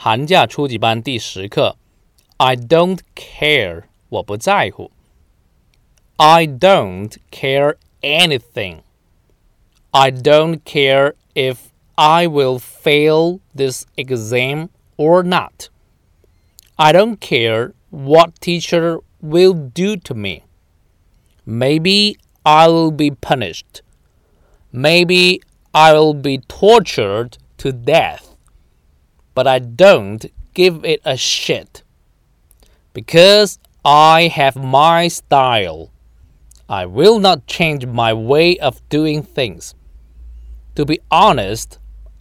寒假初级班第十课。I don't care，我不在乎。I don't care anything. I don't care if I will fail this exam or not. I don't care what teacher will do to me. Maybe I will be punished. Maybe I will be tortured to death. But I don't give it a shit. Because I have my style. I will not change my way of doing things. To be honest,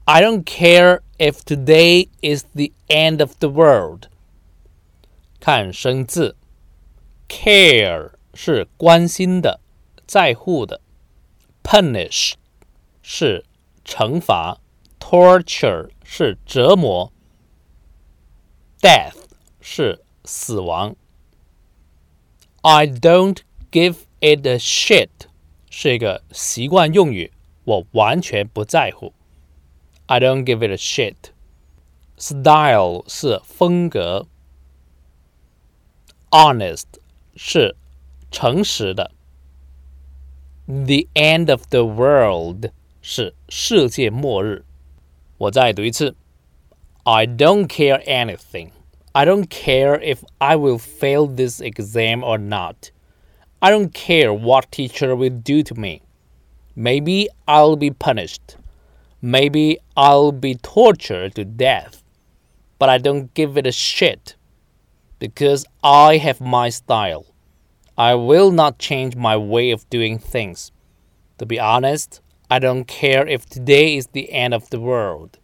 I don't care if today is the end of the world. 看生字，care 是关心的、在乎的；punish 是惩罚；torture 是折磨；death 是死亡。I don't give it a shit 是一个习惯用语，我完全不在乎。I don't give it a shit。Style 是风格。honest 是诚实的。The end of the world 是世界末日。 我再读一次。I don't care anything. I don't care if I will fail this exam or not. I don't care what teacher will do to me. Maybe I'll be punished. Maybe I'll be tortured to death. But I don't give it a shit because I have my style. I will not change my way of doing things. To be honest, I don't care if today is the end of the world.